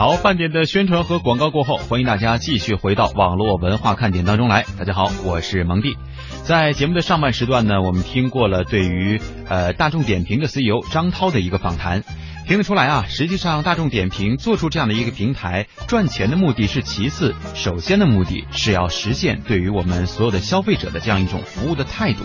好，半点的宣传和广告过后，欢迎大家继续回到网络文化看点当中来。大家好，我是蒙蒂。在节目的上半时段呢，我们听过了对于呃大众点评的 CEO 张涛的一个访谈，听得出来啊，实际上大众点评做出这样的一个平台，赚钱的目的是其次，首先的目的是要实现对于我们所有的消费者的这样一种服务的态度。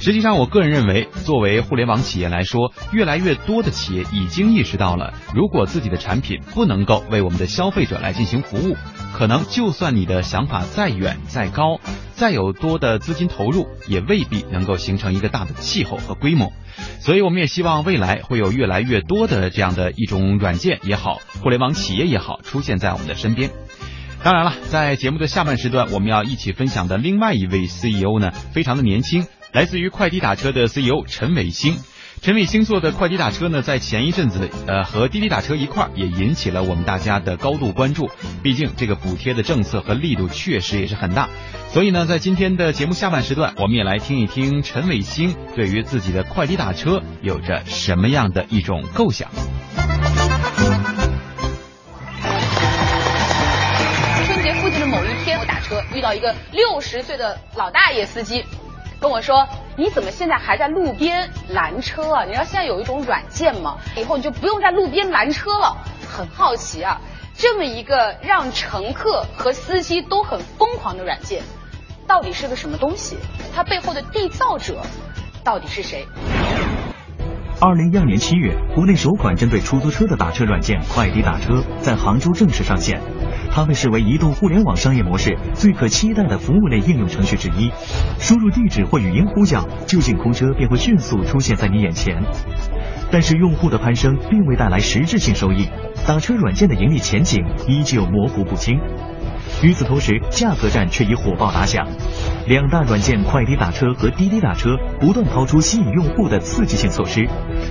实际上，我个人认为，作为互联网企业来说，越来越多的企业已经意识到了，如果自己的产品不能够为我们的消费者来进行服务，可能就算你的想法再远、再高、再有多的资金投入，也未必能够形成一个大的气候和规模。所以，我们也希望未来会有越来越多的这样的一种软件也好，互联网企业也好，出现在我们的身边。当然了，在节目的下半时段，我们要一起分享的另外一位 CEO 呢，非常的年轻。来自于快滴打车的 CEO 陈伟星，陈伟星做的快滴打车呢，在前一阵子呃和滴滴打车一块儿，也引起了我们大家的高度关注。毕竟这个补贴的政策和力度确实也是很大，所以呢，在今天的节目下半时段，我们也来听一听陈伟星对于自己的快滴打车有着什么样的一种构想。春节附近的某一天，我打车遇到一个六十岁的老大爷司机。跟我说，你怎么现在还在路边拦车啊？你知道现在有一种软件吗？以后你就不用在路边拦车了。很好奇啊，这么一个让乘客和司机都很疯狂的软件，到底是个什么东西？它背后的缔造者到底是谁？二零一二年七月，国内首款针对出租车的打车软件“快滴打车”在杭州正式上线。它被视为移动互联网商业模式最可期待的服务类应用程序之一。输入地址或语音呼叫，就近空车便会迅速出现在你眼前。但是用户的攀升并未带来实质性收益，打车软件的盈利前景依旧模糊不清。与此同时，价格战却已火爆打响。两大软件快滴打车和滴滴打车不断抛出吸引用户的刺激性措施，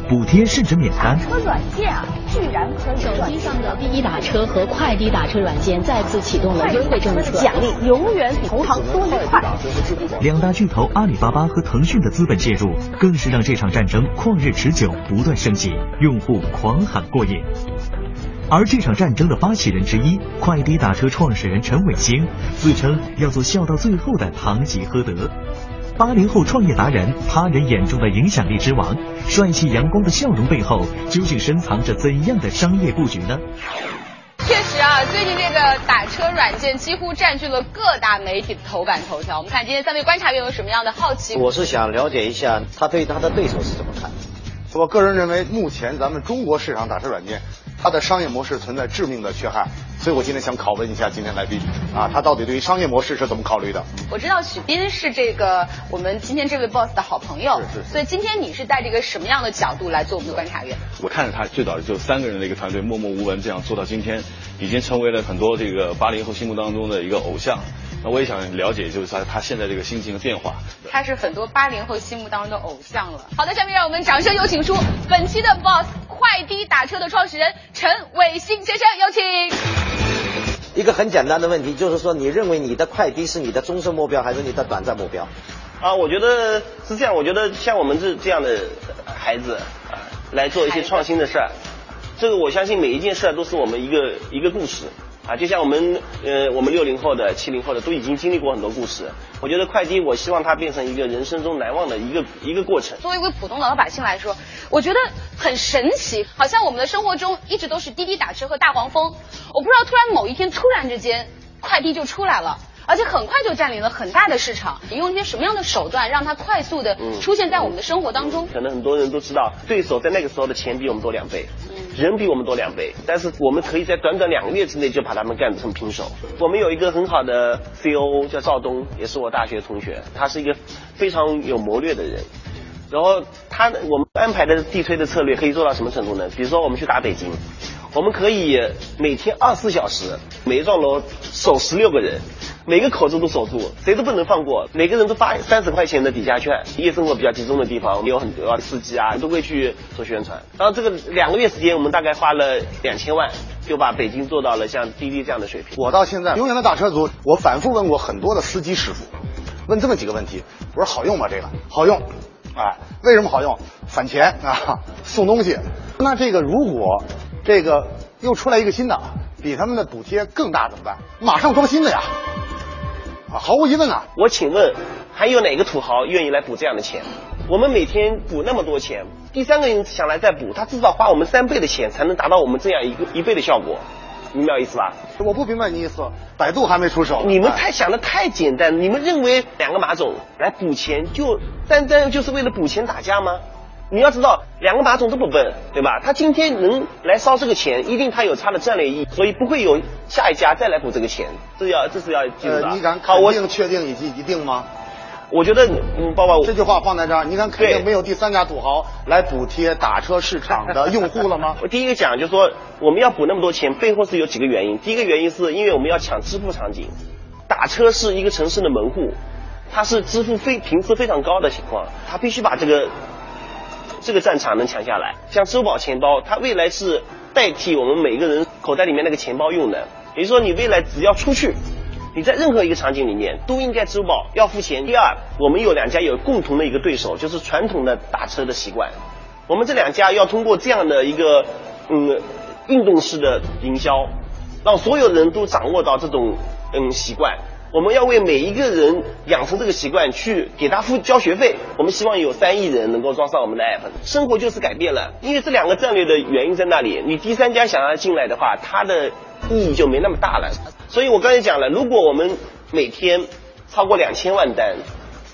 补贴甚至免单。车软件啊，居然可以手机上的滴滴打车和快滴打车软件再次启动了优惠政策，奖励永远比同行多一块。两大巨头阿里巴巴和腾讯的资本介入，更是让这场战争旷日持久，不断升级，用户狂喊过瘾。而这场战争的发起人之一，快滴打车创始人陈伟星，自称要做笑到最后的堂吉诃德。八零后创业达人，他人眼中的影响力之王，帅气阳光的笑容背后，究竟深藏着怎样的商业布局呢？确实啊，最近这个打车软件几乎占据了各大媒体的头版头条。我们看今天三位观察员有什么样的好奇？我是想了解一下他对他的对手是怎么看的。我个人认为，目前咱们中国市场打车软件。它的商业模式存在致命的缺憾，所以我今天想拷问一下今天来宾啊，他到底对于商业模式是怎么考虑的？我知道许斌是这个我们今天这位 boss 的好朋友，是是。所以今天你是带着一个什么样的角度来做我们的观察员？我看着他最早就三个人的一个团队默默无闻这样做到今天，已经成为了很多这个八零后心目当中的一个偶像。那我也想了解，就是他他现在这个心情的变化。他是很多八零后心目当中的偶像了。好的，下面让我们掌声有请出本期的 boss 快滴打车的创始人陈伟星先生，有请。一个很简单的问题，就是说，你认为你的快滴是你的终身目标，还是你的短暂目标？啊，我觉得是这样。我觉得像我们这这样的孩子啊，来做一些创新的事儿，这个我相信每一件事儿都是我们一个一个故事。啊，就像我们呃，我们六零后的、七零后的都已经经历过很多故事。我觉得快递，我希望它变成一个人生中难忘的一个一个过程。作为一位普通的老百姓来说，我觉得很神奇，好像我们的生活中一直都是滴滴打车和大黄蜂。我不知道突然某一天突然之间，快递就出来了，而且很快就占领了很大的市场。你用一些什么样的手段让它快速的出现在我们的生活当中？可能很多人都知道，对手在那个时候的钱比我们多两倍。人比我们多两倍，但是我们可以在短短两个月之内就把他们干成平手。我们有一个很好的 COO 叫赵东，也是我大学同学，他是一个非常有谋略的人。然后他我们安排的地推的策略可以做到什么程度呢？比如说我们去打北京，我们可以每天二十四小时，每一幢楼守十六个人。每个口子都守住，谁都不能放过。每个人都发三十块钱的抵价券。夜生活比较集中的地方，我们有很多司机啊，都会去做宣传。然后这个两个月时间，我们大概花了两千万，就把北京做到了像滴滴这样的水平。我到现在永远的打车族，我反复问过很多的司机师傅，问这么几个问题。我说好用吗？这个好用，哎，为什么好用？返钱啊，送东西。那这个如果这个又出来一个新的？比他们的补贴更大怎么办？马上装新的呀！啊，毫无疑问啊！我请问，还有哪个土豪愿意来补这样的钱？我们每天补那么多钱，第三个人想来再补，他至少花我们三倍的钱才能达到我们这样一个一倍的效果，明白我意思吧？我不明白你意思，百度还没出手。你们太想的太简单，你们认为两个马总来补钱就单单就是为了补钱打架吗？你要知道，两个马总这么笨，对吧？他今天能来烧这个钱，一定他有他的战略意义，所以不会有下一家再来补这个钱，这要这是要记住的。呃，你敢肯定确定以及一定吗？我觉得，嗯，包括这句话放在这儿，你敢肯对定没有第三家土豪来补贴打车市场的用户了吗？我第一个讲就是说，我们要补那么多钱，背后是有几个原因。第一个原因是因为我们要抢支付场景，打车是一个城市的门户，它是支付非频次非常高的情况，它必须把这个这个战场能抢下来。像支付宝钱包，它未来是代替我们每个人口袋里面那个钱包用的，也就是说你未来只要出去。你在任何一个场景里面都应该支付宝要付钱。第二，我们有两家有共同的一个对手，就是传统的打车的习惯。我们这两家要通过这样的一个嗯运动式的营销，让所有人都掌握到这种嗯习惯。我们要为每一个人养成这个习惯，去给他付交学费。我们希望有三亿人能够装上我们的 app，生活就是改变了。因为这两个战略的原因在那里，你第三家想要进来的话，它的意义就没那么大了。所以我刚才讲了，如果我们每天超过两千万单，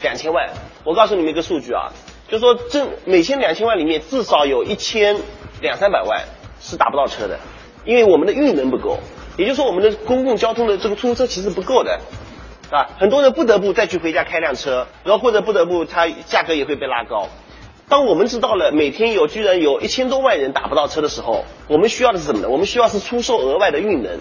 两千万，我告诉你们一个数据啊，就说这每千两千万里面至少有一千两三百万是打不到车的，因为我们的运能不够，也就是说我们的公共交通的这个出租车其实不够的。啊，很多人不得不再去回家开辆车，然后或者不得不，它价格也会被拉高。当我们知道了每天有居然有一千多万人打不到车的时候，我们需要的是什么呢？我们需要是出售额外的运能，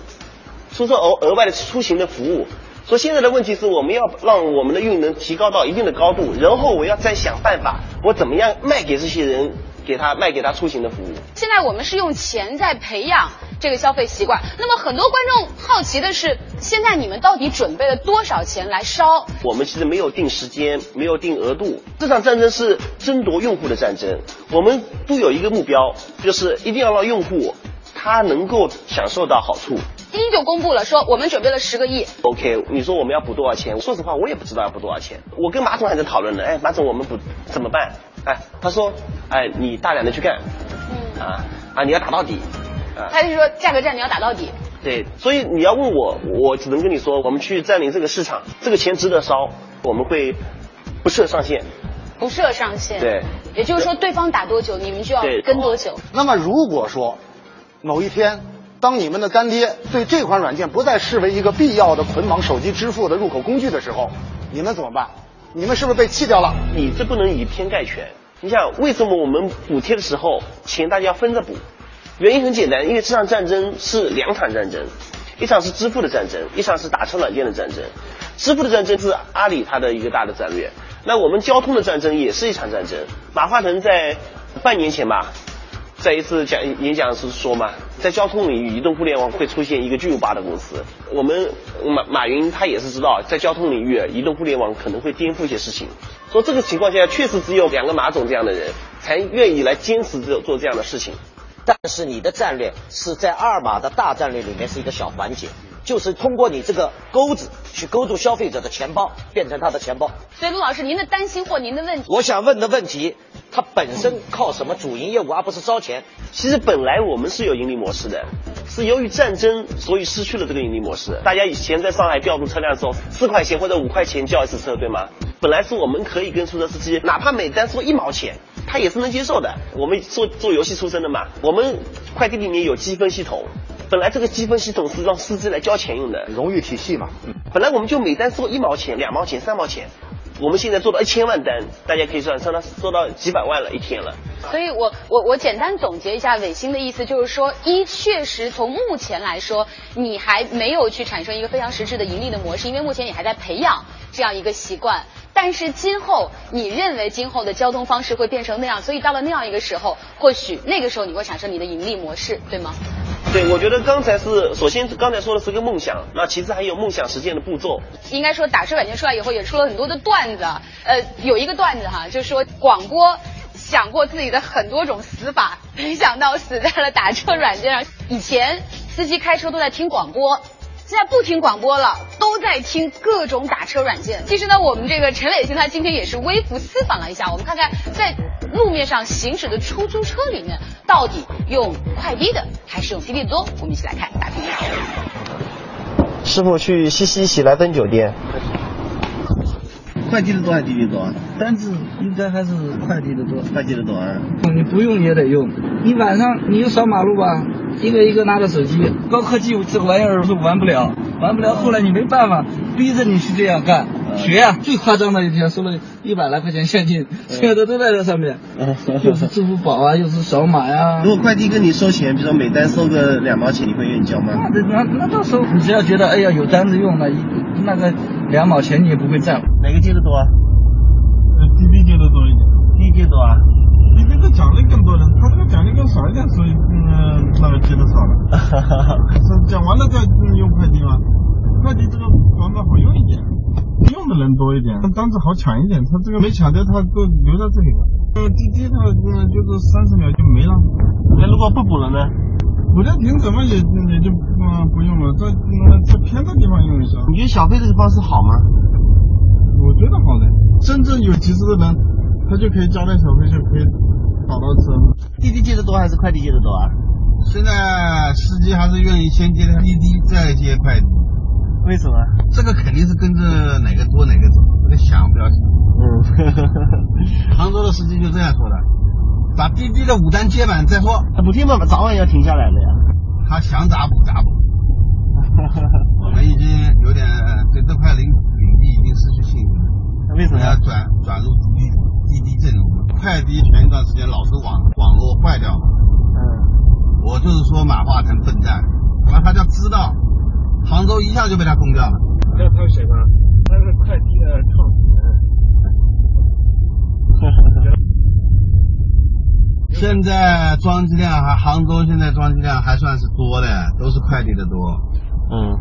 出售额额外的出行的服务。所以现在的问题是我们要让我们的运能提高到一定的高度，然后我要再想办法，我怎么样卖给这些人，给他卖给他出行的服务。现在我们是用钱在培养这个消费习惯。那么很多观众好奇的是，现在你们到底准备了多少钱来烧？我们其实没有定时间，没有定额度。这场战争是争夺用户的战争，我们都有一个目标，就是一定要让用户他能够享受到好处。第一就公布了说我们准备了十个亿，OK，你说我们要补多少钱？说实话，我也不知道要补多少钱。我跟马总还在讨论呢。哎，马总，我们补怎么办？哎，他说，哎，你大胆的去干，嗯，啊啊，你要打到底，啊，他就说价格战你要打到底。对，所以你要问我，我只能跟你说，我们去占领这个市场，这个钱值得烧，我们会不设上限。不设上限，对，也就是说对方打多久，你们就要跟多久。那么如果说某一天，当你们的干爹对这款软件不再视为一个必要的捆绑手机支付的入口工具的时候，你们怎么办？你们是不是被弃掉了？你这不能以偏概全。你想，为什么我们补贴的时候钱大家分着补？原因很简单，因为这场战争是两场战争，一场是支付的战争，一场是打车软件的战争。支付的战争是阿里它的一个大的战略，那我们交通的战争也是一场战争。马化腾在半年前吧，在一次讲演讲是说嘛，在交通领域，移动互联网会出现一个巨无霸的公司。我们马马云他也是知道，在交通领域，移动互联网可能会颠覆一些事情。说这个情况下，确实只有两个马总这样的人才愿意来坚持做做这样的事情。但是你的战略是在二马的大战略里面是一个小环节，就是通过你这个钩子去勾住消费者的钱包，变成他的钱包。所以陆老师，您的担心或您的问题，我想问的问题，它本身靠什么主营业务，而不是烧钱？其实本来我们是有盈利模式的，是由于战争，所以失去了这个盈利模式。大家以前在上海调度车辆的时候，四块钱或者五块钱叫一次车，对吗？本来是我们可以跟出租车司机，哪怕每单收一毛钱，他也是能接受的。我们做做游戏出身的嘛，我们快递里面有积分系统，本来这个积分系统是让司机来交钱用的，荣誉体系嘛。本来我们就每单收一毛钱、两毛钱、三毛钱，我们现在做到一千万单，大家可以算，算到做到几百万了一天了。所以我我我简单总结一下伟星的意思，就是说，一确实从目前来说，你还没有去产生一个非常实质的盈利的模式，因为目前你还在培养这样一个习惯。但是今后你认为今后的交通方式会变成那样，所以到了那样一个时候，或许那个时候你会产生你的盈利模式，对吗？对，我觉得刚才是首先刚才说的是个梦想，那其次还有梦想实现的步骤。应该说打车软件出来以后，也出了很多的段子。呃，有一个段子哈，就是说广播想过自己的很多种死法，没想到死在了打车软件上。以前司机开车都在听广播。现在不听广播了，都在听各种打车软件。其实呢，我们这个陈磊星他今天也是微服私访了一下，我们看看在路面上行驶的出租车里面，到底用快滴的还是用滴滴的多？我们一起来看大屏幕。师傅去西西喜来登酒店。快递的多还是滴滴多？单子应该还是快递的多，快递的多啊。你不用也得用，你晚上你又扫马路吧，一个一个拿着手机，高科技这个玩意儿是玩不了，玩不了。后来你没办法，逼着你去这样干，学呀。最夸张的一天收了一百来块钱现金，现在都在这上面，又是支付宝啊，又是扫码呀。如果快递跟你收钱，比如说每单收个两毛钱，你会愿意交吗？那那那到时候你只要觉得哎呀有单子用了，那个两毛钱你也不会在乎。哪个接的多？呃滴滴接的多一点，滴滴多啊。滴滴的奖励更多了，他这个奖励更少一点，所以嗯，那个接的少了。是讲完了再用快递吗？快递这个广告好用一点，用的人多一点，单子好抢一点。他这个没抢掉，他都留在这里了。呃，滴滴它嗯就是三十秒就没了。那如果不补了呢？补了停怎么也也就嗯不用了，在在偏的地方用一下。你觉得小费这个方式好吗？我觉得好的，真正有急事的人，他就可以交点小费就可以打到车。滴滴接的多还是快递接的多啊？现在司机还是愿意先接滴滴再接快递。为什么？这个肯定是跟着哪个多哪个走，这个想不要想。嗯，杭州的司机就这样说的，把滴滴的五单接满再说。补贴嘛，早晚要停下来的呀。他想咋补咋补。我们已经有点对这块领领地已经失去信心了。为什么要转转入滴滴滴滴阵容了？快滴前一段时间老是网网络坏掉嘛。嗯。我就是说马化腾笨蛋，那他就知道杭州一下就被他攻掉了。那他是谁呢？他是快递的创始人。现在装机量还杭州现在装机量还算是多的，都是快递的多。嗯。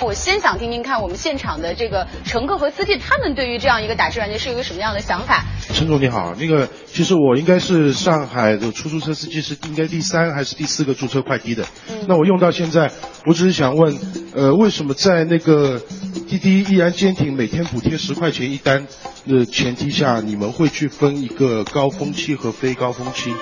我先想听听看，我们现场的这个乘客和司机，他们对于这样一个打车软件是一个什么样的想法？陈总你好，那个其实我应该是上海的出租车司机，是应该第三还是第四个注册快递的。嗯。那我用到现在，我只是想问，呃，为什么在那个滴滴依然坚挺每天补贴十块钱一单的前提下，你们会去分一个高峰期和非高峰期，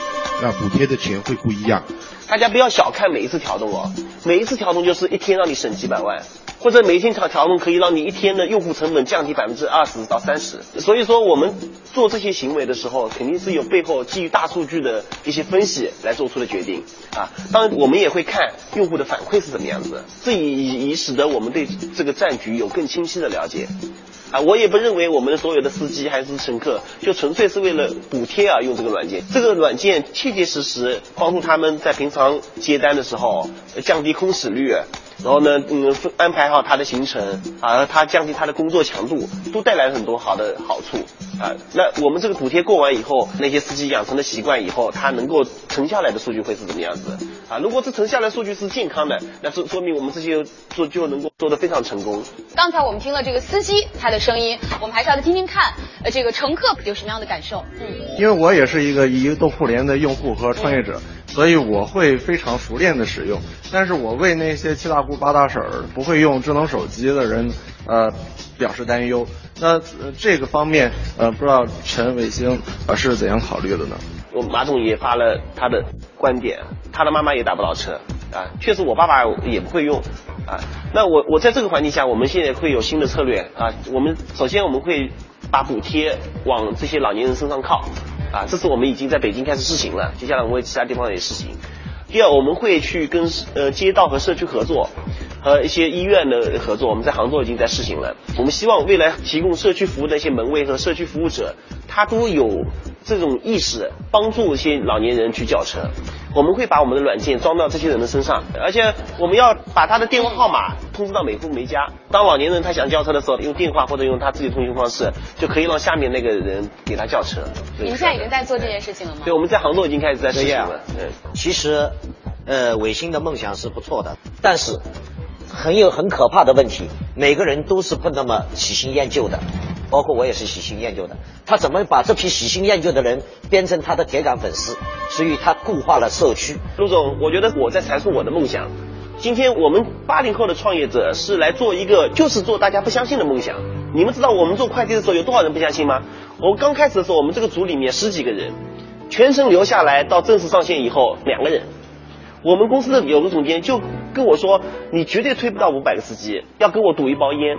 那补贴的钱会不一样？大家不要小看每一次调动哦，每一次调动就是一天让你省几百万，或者每天调调动可以让你一天的用户成本降低百分之二十到三十。所以说我们做这些行为的时候，肯定是有背后基于大数据的一些分析来做出的决定啊。当然我们也会看用户的反馈是怎么样子，这以以使得我们对这个战局有更清晰的了解。啊，我也不认为我们的所有的司机还是乘客就纯粹是为了补贴而用这个软件。这个软件切切实实帮助他们在平常接单的时候降低空驶率，然后呢，嗯，安排好他的行程啊，他降低他的工作强度，都带来很多好的好处。啊。那我们这个补贴过完以后，那些司机养成了习惯以后，他能够乘下来的数据会是怎么样子啊？如果这乘下来数据是健康的，那说说明我们这些做就能够做得非常成功。刚才我们听了这个司机他的声音，我们还是要来听听看，呃，这个乘客有什么样的感受？嗯，因为我也是一个移动互联的用户和创业者，所以我会非常熟练的使用。但是我为那些七大姑八大婶儿不会用智能手机的人，呃，表示担忧。那、这个方面，呃，不知道陈伟星啊是怎样考虑的呢？我马总也发了他的观点，他的妈妈也打不到车啊，确实我爸爸也不会用啊。那我我在这个环境下，我们现在会有新的策略啊。我们首先我们会把补贴往这些老年人身上靠啊，这是我们已经在北京开始试行了，接下来我们会其他地方也试行。第二，我们会去跟呃街道和社区合作，和一些医院的合作，我们在杭州已经在试行了。我们希望未来提供社区服务的一些门卫和社区服务者，他都有这种意识，帮助一些老年人去叫车。我们会把我们的软件装到这些人的身上，而且我们要把他的电话号码通知到每户每家。当老年人他想叫车的时候，用电话或者用他自己的通讯方式，就可以让下面那个人给他叫车。你们现在已经在做这件事情了吗？对，我们在杭州已经开始在实行了。对，其实，呃，伟星的梦想是不错的，但是很有很可怕的问题，每个人都是不那么喜新厌旧的。包括我也是喜新厌旧的。他怎么把这批喜新厌旧的人变成他的铁杆粉丝？所以他固化了社区。陆总，我觉得我在阐述我的梦想。今天我们八零后的创业者是来做一个，就是做大家不相信的梦想。你们知道我们做快递的时候有多少人不相信吗？我刚开始的时候，我们这个组里面十几个人，全程留下来到正式上线以后两个人。我们公司的有个总监就跟我说：“你绝对推不到五百个司机，要跟我赌一包烟。”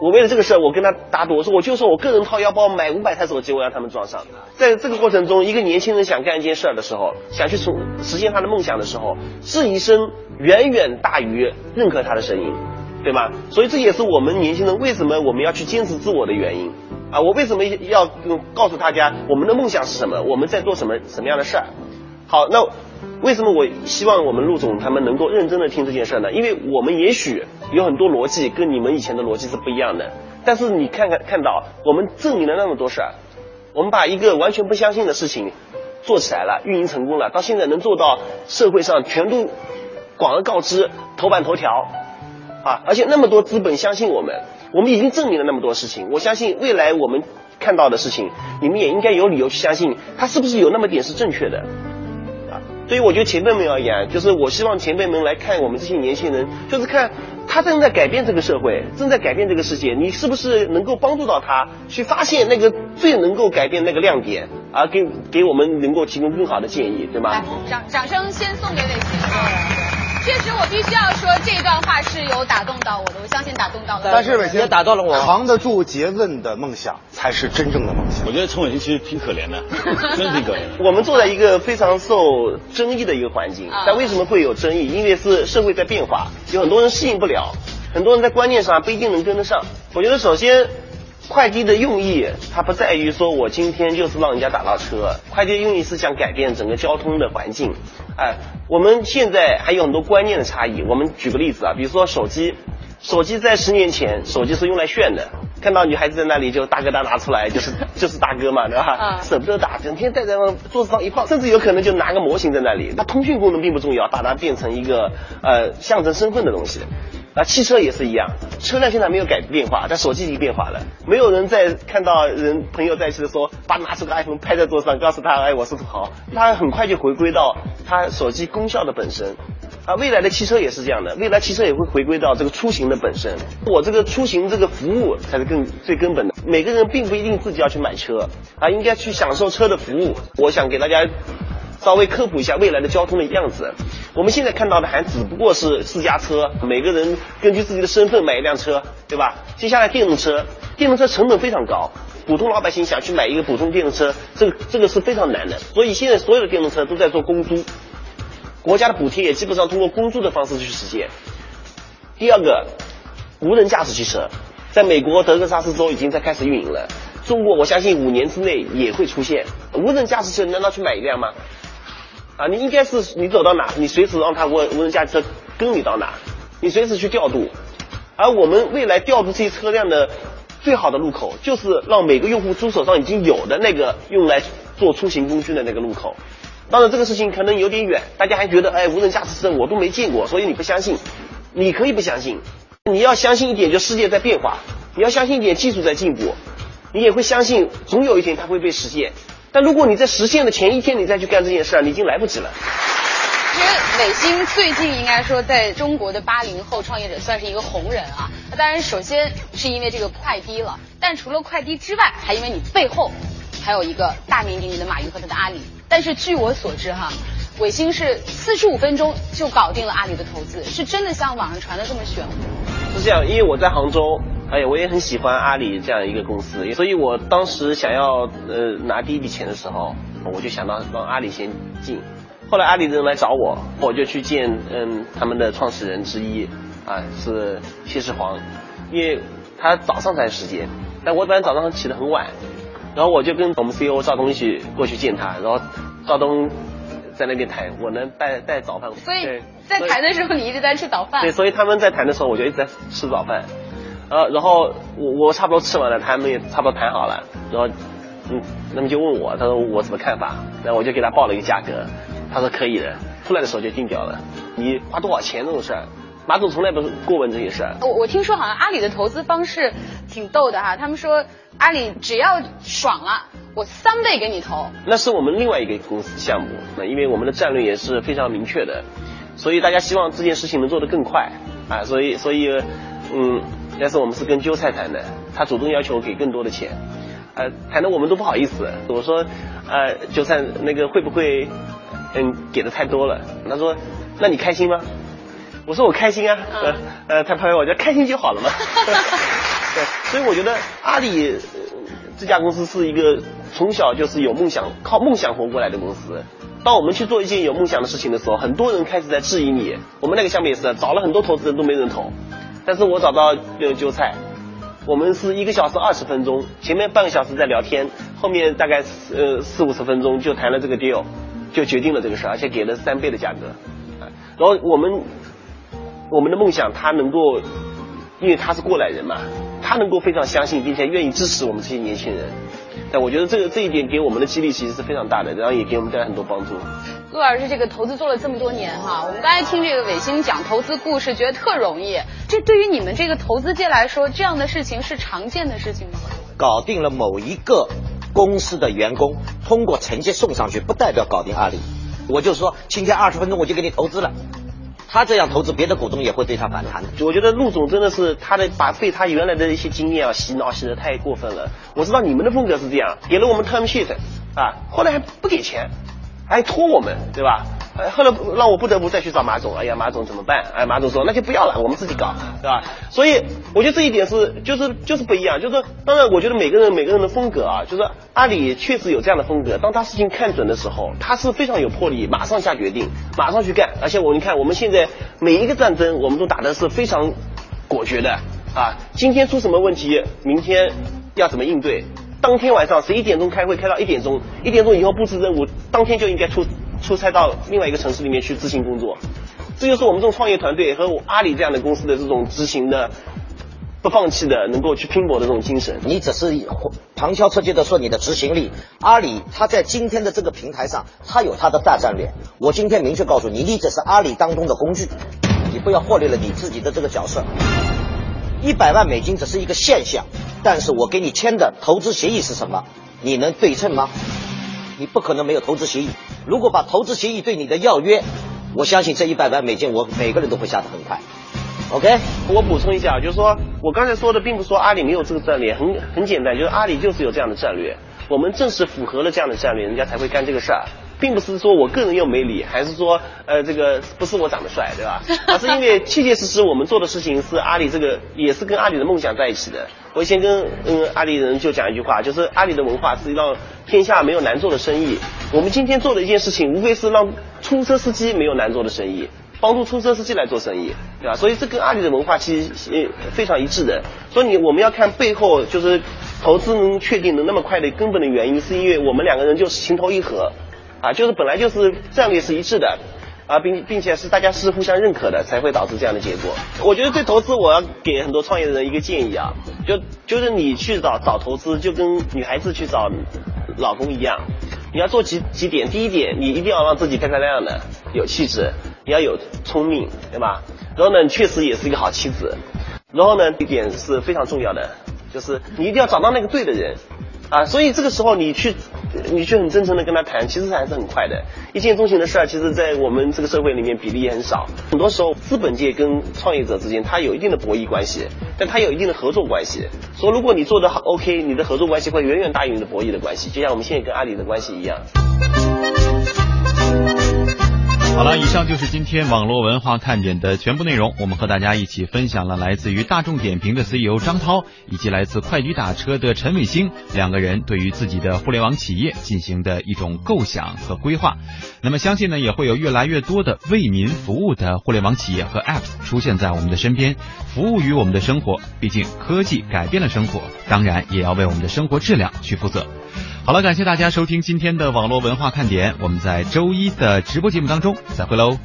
我为了这个事儿，我跟他打赌，我说我就说我个人掏腰包买五百台手机，我让他们装上。在这个过程中，一个年轻人想干一件事儿的时候，想去从实现他的梦想的时候，质疑声远远大于认可他的声音，对吗？所以这也是我们年轻人为什么我们要去坚持自我的原因啊！我为什么要告诉大家我们的梦想是什么？我们在做什么什么样的事儿？好，那。为什么我希望我们陆总他们能够认真的听这件事呢？因为我们也许有很多逻辑跟你们以前的逻辑是不一样的，但是你看看看到我们证明了那么多事儿，我们把一个完全不相信的事情做起来了，运营成功了，到现在能做到社会上全都广而告之，头版头条啊，而且那么多资本相信我们，我们已经证明了那么多事情，我相信未来我们看到的事情，你们也应该有理由去相信，它是不是有那么点是正确的。所以我觉得前辈们而言，就是我希望前辈们来看我们这些年轻人，就是看他正在改变这个社会，正在改变这个世界，你是不是能够帮助到他去发现那个最能够改变那个亮点，而给给我们能够提供更好的建议，对吗？来，掌掌声先送给伟星。确实，我必须要说这段话是有打动到我的，我相信打动到了。但是伟星也打到了我，扛得住诘问的梦想才是真正的梦想。我觉得陈伟星其实挺可怜的，真挺可怜。我们坐在一个非常受争议的一个环境，但为什么会有争议？因为是社会在变化，有很多人适应不了，很多人在观念上不一定能跟得上。我觉得首先。快递的用意，它不在于说我今天就是让人家打到车，快递的用意是想改变整个交通的环境。哎，我们现在还有很多观念的差异。我们举个例子啊，比如说手机，手机在十年前，手机是用来炫的，看到女孩子在那里就大哥大拿出来，就是 就是大哥嘛，对吧？舍不得打，整天带在桌子上一放，甚至有可能就拿个模型在那里。它通讯功能并不重要，把它变成一个呃象征身份的东西。啊，汽车也是一样，车辆现在没有改变化，但手机已经变化了。没有人在看到人朋友在一起的时候，把拿出个 iPhone 拍在桌上，告诉他，哎，我是土豪。他很快就回归到他手机功效的本身。啊，未来的汽车也是这样的，未来汽车也会回归到这个出行的本身。我这个出行这个服务才是更最根本的。每个人并不一定自己要去买车，啊，应该去享受车的服务。我想给大家。稍微科普一下未来的交通的样子。我们现在看到的还只不过是私家车，每个人根据自己的身份买一辆车，对吧？接下来电动车，电动车成本非常高，普通老百姓想去买一个普通电动车，这个这个是非常难的。所以现在所有的电动车都在做公租，国家的补贴也基本上通过公租的方式去实现。第二个，无人驾驶汽车，在美国德克萨斯州已经在开始运营了，中国我相信五年之内也会出现无人驾驶车，难道去买一辆吗？啊，你应该是你走到哪，你随时让它无无人驾驶车跟你到哪，你随时去调度。而我们未来调度这些车辆的最好的路口，就是让每个用户租手上已经有的那个用来做出行工具的那个路口。当然这个事情可能有点远，大家还觉得哎无人驾驶车我都没见过，所以你不相信。你可以不相信，你要相信一点，就世界在变化；你要相信一点，技术在进步。你也会相信，总有一天它会被实现。但如果你在实现的前一天你再去干这件事儿，你已经来不及了。其实美星最近应该说在中国的八零后创业者算是一个红人啊。当然，首先是因为这个快滴了，但除了快滴之外，还因为你背后还有一个大名鼎鼎的马云和他的阿里。但是据我所知哈，伟星是四十五分钟就搞定了阿里的投资，是真的像网上传的这么玄乎？是这样，因为我在杭州。哎，我也很喜欢阿里这样一个公司，所以我当时想要呃拿第一笔钱的时候，我就想到让阿里先进。后来阿里的人来找我，我就去见嗯他们的创始人之一啊是谢世煌，因为他早上才有时间，但我本来早上起得很晚，然后我就跟我们 CEO 赵东一起过去见他，然后赵东在那边谈，我能带带早饭。所以在谈的时候你一直在吃早饭。对，所以他们在谈的时候我就一直在吃早饭。呃，然后我我差不多吃完了，他们也差不多谈好了，然后，嗯，那么就问我，他说我什么看法，然后我就给他报了一个价格，他说可以的，出来的时候就定掉了。你花多少钱这种事儿，马总从来不过问这些事儿。我我听说好像阿里的投资方式挺逗的哈。他们说阿里只要爽了，我三倍给你投。那是我们另外一个公司项目，那因为我们的战略也是非常明确的，所以大家希望这件事情能做得更快啊，所以所以嗯，但是我们是跟韭菜谈的，他主动要求给更多的钱，呃，谈的我们都不好意思，我说呃韭菜那个会不会嗯给的太多了？他说那你开心吗？我说我开心啊，呃呃，他拍拍我，就开心就好了嘛。对，所以我觉得阿里、呃这家公司是一个从小就是有梦想、靠梦想活过来的公司。当我们去做一件有梦想的事情的时候，很多人开始在质疑你。我们那个项目也是，找了很多投资人都没人投，但是我找到那个韭菜，我们是一个小时二十分钟，前面半个小时在聊天，后面大概呃四五十分钟就谈了这个 deal，就决定了这个事儿，而且给了三倍的价格。啊然后我们我们的梦想，他能够，因为他是过来人嘛，他能够非常相信并且愿意支持我们这些年轻人。但我觉得这个这一点给我们的激励其实是非常大的，然后也给我们带来很多帮助。陆老师这个投资做了这么多年哈，我们刚才听这个伟星讲投资故事，觉得特容易。这对于你们这个投资界来说，这样的事情是常见的事情吗？搞定了某一个公司的员工，通过成绩送上去，不代表搞定阿里。我就说，今天二十分钟我就给你投资了，他这样投资，别的股东也会对他反弹。我觉得陆总真的是他的把被他原来的一些经验啊洗脑洗的太过分了。我知道你们的风格是这样，给了我们 term sheet 啊，后来还不给钱，还拖我们，对吧？后来让我不得不再去找马总，哎呀，马总怎么办？哎，马总说那就不要了，我们自己搞，对吧？所以我觉得这一点是就是就是不一样，就是当然我觉得每个人每个人的风格啊，就是阿里确实有这样的风格，当他事情看准的时候，他是非常有魄力，马上下决定，马上去干，而且我你看我们现在每一个战争我们都打的是非常果决的啊，今天出什么问题，明天要怎么应对。当天晚上十一点钟开会，开到一点钟，一点钟以后布置任务，当天就应该出出差到另外一个城市里面去执行工作。这就是我们这种创业团队和阿里这样的公司的这种执行的不放弃的、能够去拼搏的这种精神。你只是旁敲侧击的说你的执行力，阿里它在今天的这个平台上，它有它的大战略。我今天明确告诉你，你只是阿里当中的工具，你不要忽略了你自己的这个角色。一百万美金只是一个现象，但是我给你签的投资协议是什么？你能对称吗？你不可能没有投资协议。如果把投资协议对你的要约，我相信这一百万美金，我每个人都会下得很快。OK，我补充一下，就是说我刚才说的，并不是说阿里没有这个战略，很很简单，就是阿里就是有这样的战略，我们正是符合了这样的战略，人家才会干这个事儿。并不是说我个人又没理，还是说呃这个不是我长得帅，对吧？而是因为切切实实我们做的事情是阿里这个也是跟阿里的梦想在一起的。我以前跟嗯阿里人就讲一句话，就是阿里的文化是让天下没有难做的生意。我们今天做的一件事情，无非是让出租车司机没有难做的生意。帮助出租车司机来做生意，对吧？所以这跟阿里的文化其实呃非常一致的。所以你我们要看背后就是投资能确定能那么快的根本的原因，是因为我们两个人就是情投意合，啊，就是本来就是战略是一致的，啊，并并且是大家是互相认可的，才会导致这样的结果。我觉得对投资，我要给很多创业的人一个建议啊，就就是你去找找投资，就跟女孩子去找老公一样，你要做几几点。第一点，你一定要让自己漂漂亮亮的，有气质。你要有聪明，对吧？然后呢，确实也是一个好妻子。然后呢，一点是非常重要的，就是你一定要找到那个对的人啊。所以这个时候你去，你去很真诚的跟他谈，其实还是很快的。一见钟情的事儿，其实在我们这个社会里面比例也很少。很多时候，资本界跟创业者之间，他有一定的博弈关系，但他有一定的合作关系。所以如果你做的好 OK，你的合作关系会远远大于你的博弈的关系，就像我们现在跟阿里的关系一样。好了，以上就是今天网络文化看点的全部内容。我们和大家一起分享了来自于大众点评的 CEO 张涛，以及来自快驴打车的陈伟星两个人对于自己的互联网企业进行的一种构想和规划。那么，相信呢也会有越来越多的为民服务的互联网企业和 Apps 出现在我们的身边，服务于我们的生活。毕竟科技改变了生活，当然也要为我们的生活质量去负责。好了，感谢大家收听今天的网络文化看点，我们在周一的直播节目当中再会喽。